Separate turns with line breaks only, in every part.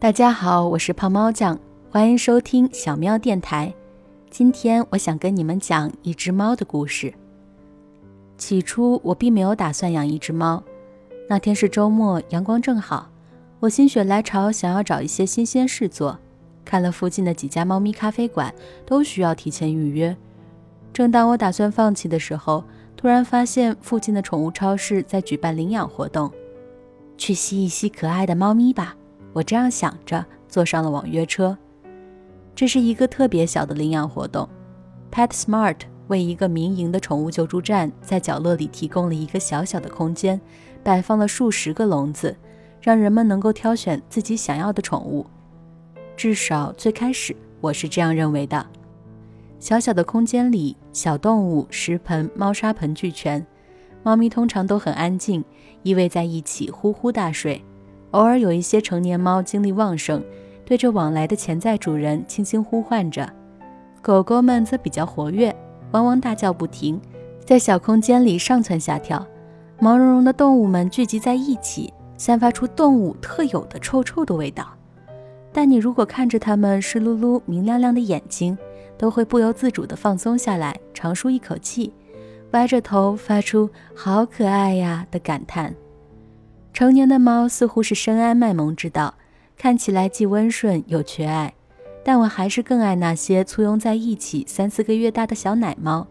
大家好，我是胖猫酱，欢迎收听小喵电台。今天我想跟你们讲一只猫的故事。起初我并没有打算养一只猫，那天是周末，阳光正好，我心血来潮想要找一些新鲜事做。看了附近的几家猫咪咖啡馆，都需要提前预约。正当我打算放弃的时候，突然发现附近的宠物超市在举办领养活动，去吸一吸可爱的猫咪吧。我这样想着，坐上了网约车。这是一个特别小的领养活动，PetSmart 为一个民营的宠物救助站在角落里提供了一个小小的空间，摆放了数十个笼子，让人们能够挑选自己想要的宠物。至少最开始我是这样认为的。小小的空间里，小动物、食盆、猫砂盆俱全。猫咪通常都很安静，依偎在一起呼呼大睡。偶尔有一些成年猫精力旺盛，对着往来的潜在主人轻轻呼唤着。狗狗们则比较活跃，汪汪大叫不停，在小空间里上蹿下跳。毛茸茸的动物们聚集在一起，散发出动物特有的臭臭的味道。但你如果看着它们湿漉漉、明亮亮的眼睛，都会不由自主地放松下来，长舒一口气，歪着头发出“好可爱呀”的感叹。成年的猫似乎是深谙卖萌之道，看起来既温顺又缺爱，但我还是更爱那些簇拥在一起三四个月大的小奶猫，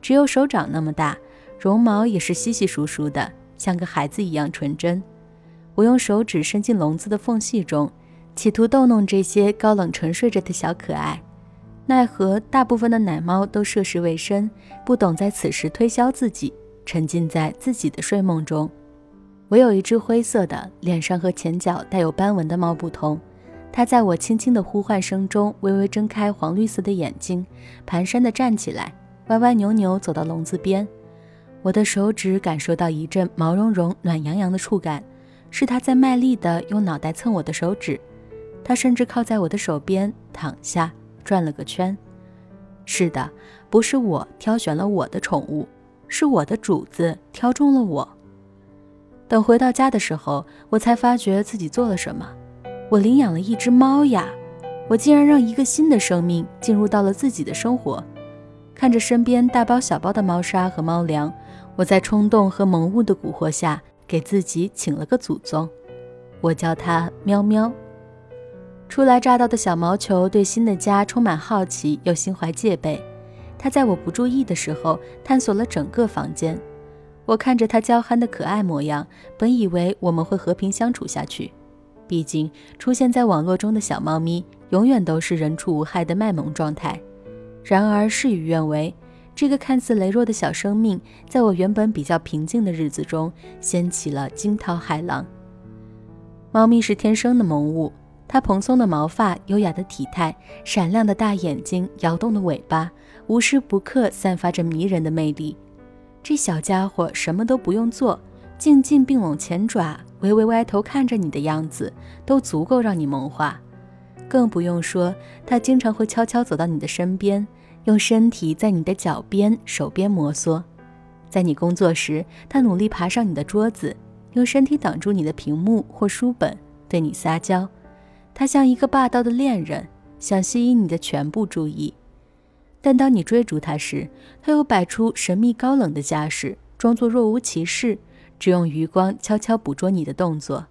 只有手掌那么大，绒毛也是稀稀疏疏的，像个孩子一样纯真。我用手指伸进笼子的缝隙中。企图逗弄这些高冷沉睡着的小可爱，奈何大部分的奶猫都涉世未深，不懂在此时推销自己，沉浸在自己的睡梦中。唯有一只灰色的，脸上和前脚带有斑纹的猫不同，它在我轻轻的呼唤声中，微微睁开黄绿色的眼睛，蹒跚地站起来，歪歪扭扭走到笼子边。我的手指感受到一阵毛茸茸、暖洋洋的触感，是它在卖力地用脑袋蹭我的手指。它甚至靠在我的手边躺下，转了个圈。是的，不是我挑选了我的宠物，是我的主子挑中了我。等回到家的时候，我才发觉自己做了什么。我领养了一只猫呀！我竟然让一个新的生命进入到了自己的生活。看着身边大包小包的猫砂和猫粮，我在冲动和萌物的蛊惑下，给自己请了个祖宗。我叫它喵喵。初来乍到的小毛球对新的家充满好奇又心怀戒备，它在我不注意的时候探索了整个房间。我看着它娇憨的可爱模样，本以为我们会和平相处下去。毕竟出现在网络中的小猫咪永远都是人畜无害的卖萌状态。然而事与愿违，这个看似羸弱的小生命，在我原本比较平静的日子中掀起了惊涛骇浪。猫咪是天生的萌物。它蓬松的毛发、优雅的体态、闪亮的大眼睛、摇动的尾巴，无时不刻散发着迷人的魅力。这小家伙什么都不用做，静静并拢前爪，微微歪头看着你的样子，都足够让你萌化。更不用说，它经常会悄悄走到你的身边，用身体在你的脚边、手边摩挲。在你工作时，它努力爬上你的桌子，用身体挡住你的屏幕或书本，对你撒娇。他像一个霸道的恋人，想吸引你的全部注意，但当你追逐他时，他又摆出神秘高冷的架势，装作若无其事，只用余光悄悄捕捉你的动作。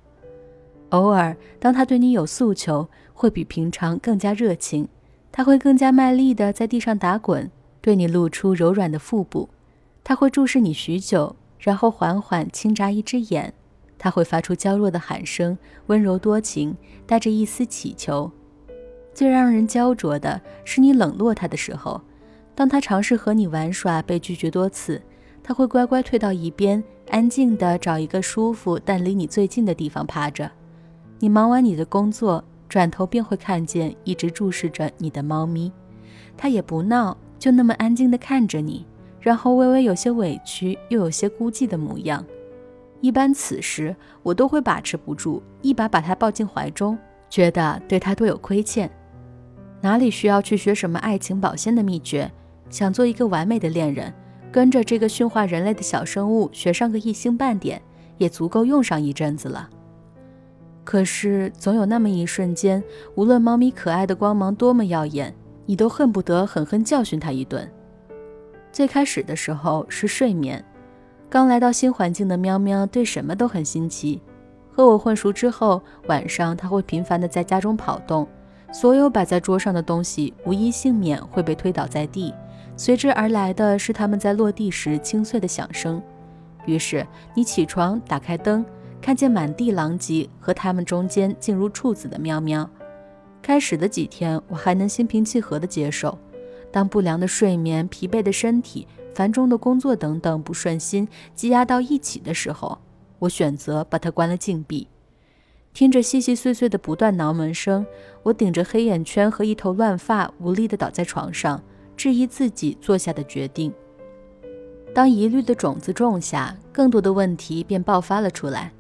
偶尔，当他对你有诉求，会比平常更加热情，他会更加卖力地在地上打滚，对你露出柔软的腹部。他会注视你许久，然后缓缓轻眨一只眼。他会发出娇弱的喊声，温柔多情，带着一丝乞求。最让人焦灼的是你冷落他的时候，当他尝试和你玩耍被拒绝多次，他会乖乖退到一边，安静地找一个舒服但离你最近的地方趴着。你忙完你的工作，转头便会看见一直注视着你的猫咪，它也不闹，就那么安静地看着你，然后微微有些委屈又有些孤寂的模样。一般此时，我都会把持不住，一把把它抱进怀中，觉得对它多有亏欠。哪里需要去学什么爱情保鲜的秘诀？想做一个完美的恋人，跟着这个驯化人类的小生物学上个一星半点，也足够用上一阵子了。可是总有那么一瞬间，无论猫咪可爱的光芒多么耀眼，你都恨不得狠狠教训它一顿。最开始的时候是睡眠，刚来到新环境的喵喵对什么都很新奇。和我混熟之后，晚上它会频繁的在家中跑动，所有摆在桌上的东西无一幸免会被推倒在地，随之而来的是它们在落地时清脆的响声。于是你起床，打开灯，看见满地狼藉和它们中间静如处子的喵喵。开始的几天，我还能心平气和地接受。当不良的睡眠、疲惫的身体、繁重的工作等等不顺心积压到一起的时候，我选择把它关了禁闭。听着细细碎碎的不断挠门声，我顶着黑眼圈和一头乱发，无力地倒在床上，质疑自己做下的决定。当疑虑的种子种下，更多的问题便爆发了出来。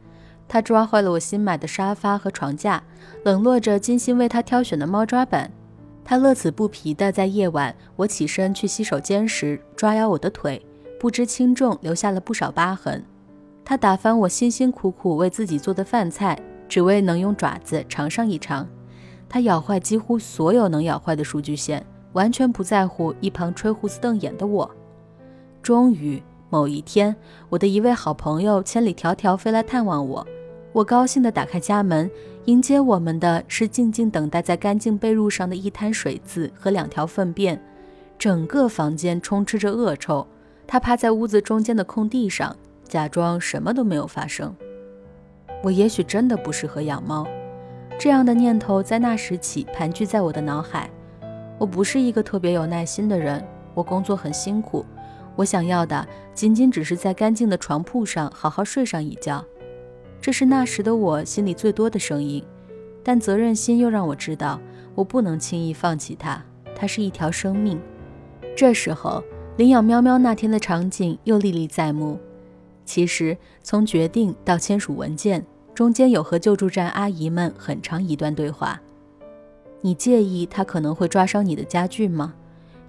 他抓坏了我新买的沙发和床架，冷落着精心为他挑选的猫抓板。他乐此不疲地在夜晚我起身去洗手间时抓咬我的腿，不知轻重，留下了不少疤痕。他打翻我辛辛苦苦为自己做的饭菜，只为能用爪子尝上一尝。他咬坏几乎所有能咬坏的数据线，完全不在乎一旁吹胡子瞪眼的我。终于某一天，我的一位好朋友千里迢迢飞来探望我。我高兴地打开家门，迎接我们的是静静等待在干净被褥上的一滩水渍和两条粪便。整个房间充斥着恶臭。他趴在屋子中间的空地上，假装什么都没有发生。我也许真的不适合养猫，这样的念头在那时起盘踞在我的脑海。我不是一个特别有耐心的人，我工作很辛苦。我想要的仅仅只是在干净的床铺上好好睡上一觉，这是那时的我心里最多的声音。但责任心又让我知道，我不能轻易放弃它。它是一条生命。这时候，领养喵喵那天的场景又历历在目。其实，从决定到签署文件，中间有和救助站阿姨们很长一段对话。你介意它可能会抓伤你的家具吗？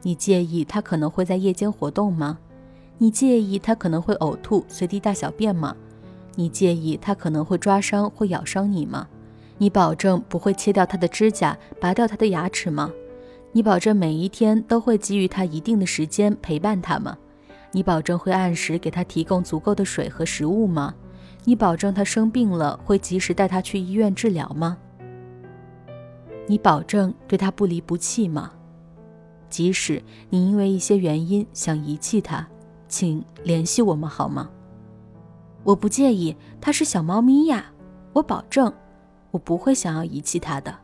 你介意它可能会在夜间活动吗？你介意它可能会呕吐、随地大小便吗？你介意它可能会抓伤或咬伤你吗？你保证不会切掉它的指甲、拔掉它的牙齿吗？你保证每一天都会给予它一定的时间陪伴它吗？你保证会按时给他提供足够的水和食物吗？你保证他生病了会及时带他去医院治疗吗？你保证对他不离不弃吗？即使你因为一些原因想遗弃他，请联系我们好吗？我不介意，它是小猫咪呀，我保证，我不会想要遗弃它的。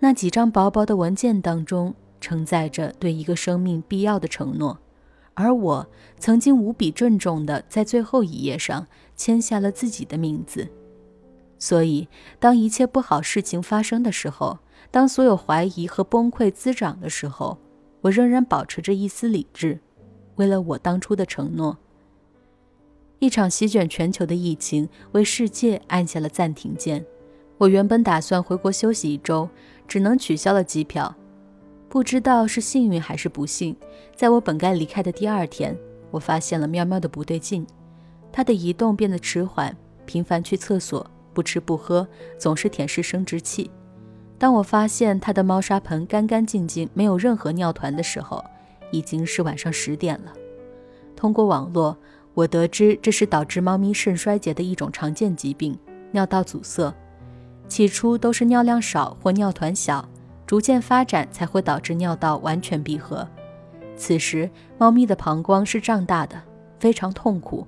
那几张薄薄的文件当中承载着对一个生命必要的承诺，而我曾经无比郑重地在最后一页上签下了自己的名字。所以，当一切不好事情发生的时候，当所有怀疑和崩溃滋长的时候，我仍然保持着一丝理智，为了我当初的承诺。一场席卷全球的疫情为世界按下了暂停键。我原本打算回国休息一周，只能取消了机票。不知道是幸运还是不幸，在我本该离开的第二天，我发现了喵喵的不对劲。它的移动变得迟缓，频繁去厕所，不吃不喝，总是舔舐生殖器。当我发现它的猫砂盆干干净净，没有任何尿团的时候，已经是晚上十点了。通过网络，我得知这是导致猫咪肾衰竭的一种常见疾病——尿道阻塞。起初都是尿量少或尿团小，逐渐发展才会导致尿道完全闭合。此时，猫咪的膀胱是胀大的，非常痛苦。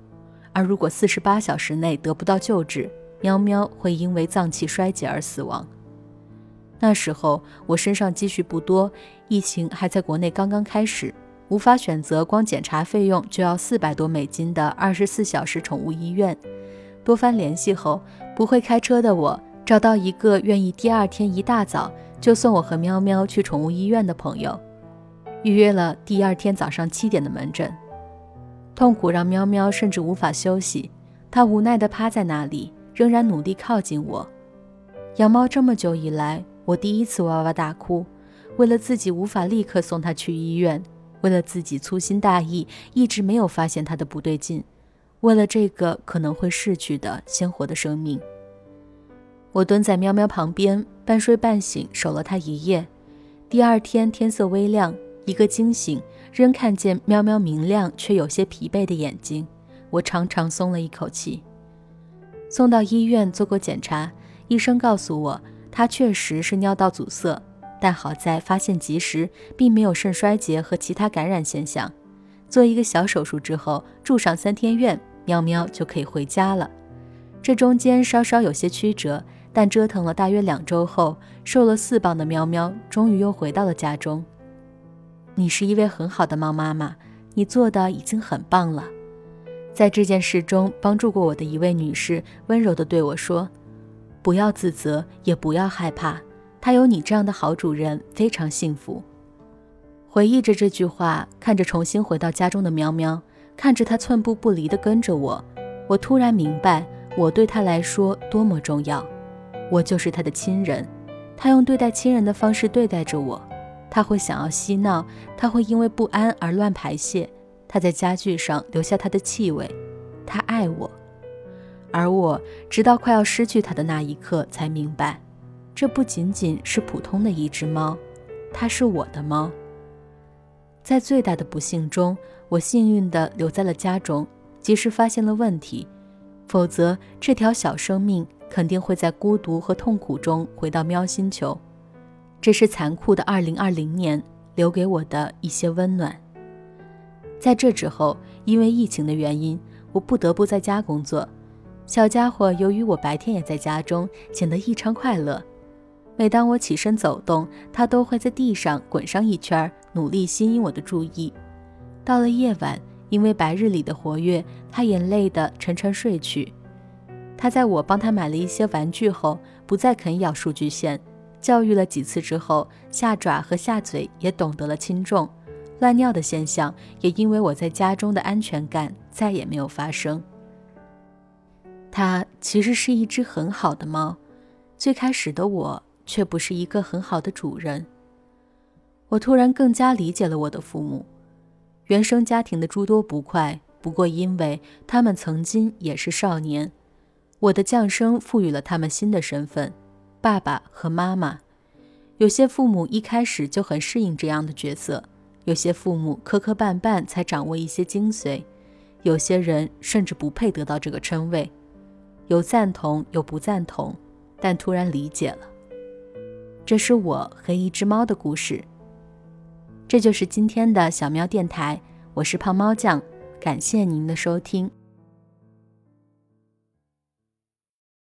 而如果四十八小时内得不到救治，喵喵会因为脏器衰竭而死亡。那时候我身上积蓄不多，疫情还在国内刚刚开始，无法选择光检查费用就要四百多美金的二十四小时宠物医院。多番联系后，不会开车的我找到一个愿意第二天一大早就送我和喵喵去宠物医院的朋友，预约了第二天早上七点的门诊。痛苦让喵喵甚至无法休息，它无奈地趴在那里，仍然努力靠近我。养猫这么久以来。我第一次哇哇大哭，为了自己无法立刻送它去医院，为了自己粗心大意一直没有发现它的不对劲，为了这个可能会逝去的鲜活的生命。我蹲在喵喵旁边，半睡半醒守了它一夜。第二天天色微亮，一个惊醒，仍看见喵喵明亮却有些疲惫的眼睛，我长长松了一口气。送到医院做过检查，医生告诉我，它确实是尿道阻塞，但好在发现及时，并没有肾衰竭和其他感染现象。做一个小手术之后，住上三天院，喵喵就可以回家了。这中间稍稍有些曲折。但折腾了大约两周后，瘦了四磅的喵喵终于又回到了家中。你是一位很好的猫妈妈，你做的已经很棒了。在这件事中帮助过我的一位女士温柔地对我说：“不要自责，也不要害怕，她有你这样的好主人，非常幸福。”回忆着这句话，看着重新回到家中的喵喵，看着它寸步不离地跟着我，我突然明白，我对它来说多么重要。我就是他的亲人，他用对待亲人的方式对待着我。他会想要嬉闹，他会因为不安而乱排泄，他在家具上留下他的气味。他爱我，而我直到快要失去他的那一刻才明白，这不仅仅是普通的一只猫，它是我的猫。在最大的不幸中，我幸运地留在了家中，及时发现了问题，否则这条小生命。肯定会在孤独和痛苦中回到喵星球，这是残酷的2020年留给我的一些温暖。在这之后，因为疫情的原因，我不得不在家工作。小家伙由于我白天也在家中，显得异常快乐。每当我起身走动，它都会在地上滚上一圈，努力吸引我的注意。到了夜晚，因为白日里的活跃，它也累得沉沉睡去。他在我帮他买了一些玩具后，不再啃咬数据线。教育了几次之后，下爪和下嘴也懂得了轻重。乱尿的现象也因为我在家中的安全感再也没有发生。它其实是一只很好的猫，最开始的我却不是一个很好的主人。我突然更加理解了我的父母，原生家庭的诸多不快，不过因为他们曾经也是少年。我的降生赋予了他们新的身份，爸爸和妈妈。有些父母一开始就很适应这样的角色，有些父母磕磕绊绊才掌握一些精髓，有些人甚至不配得到这个称谓。有赞同，有不赞同，但突然理解了。这是我和一只猫的故事。这就是今天的小喵电台，我是胖猫酱，感谢您的收听。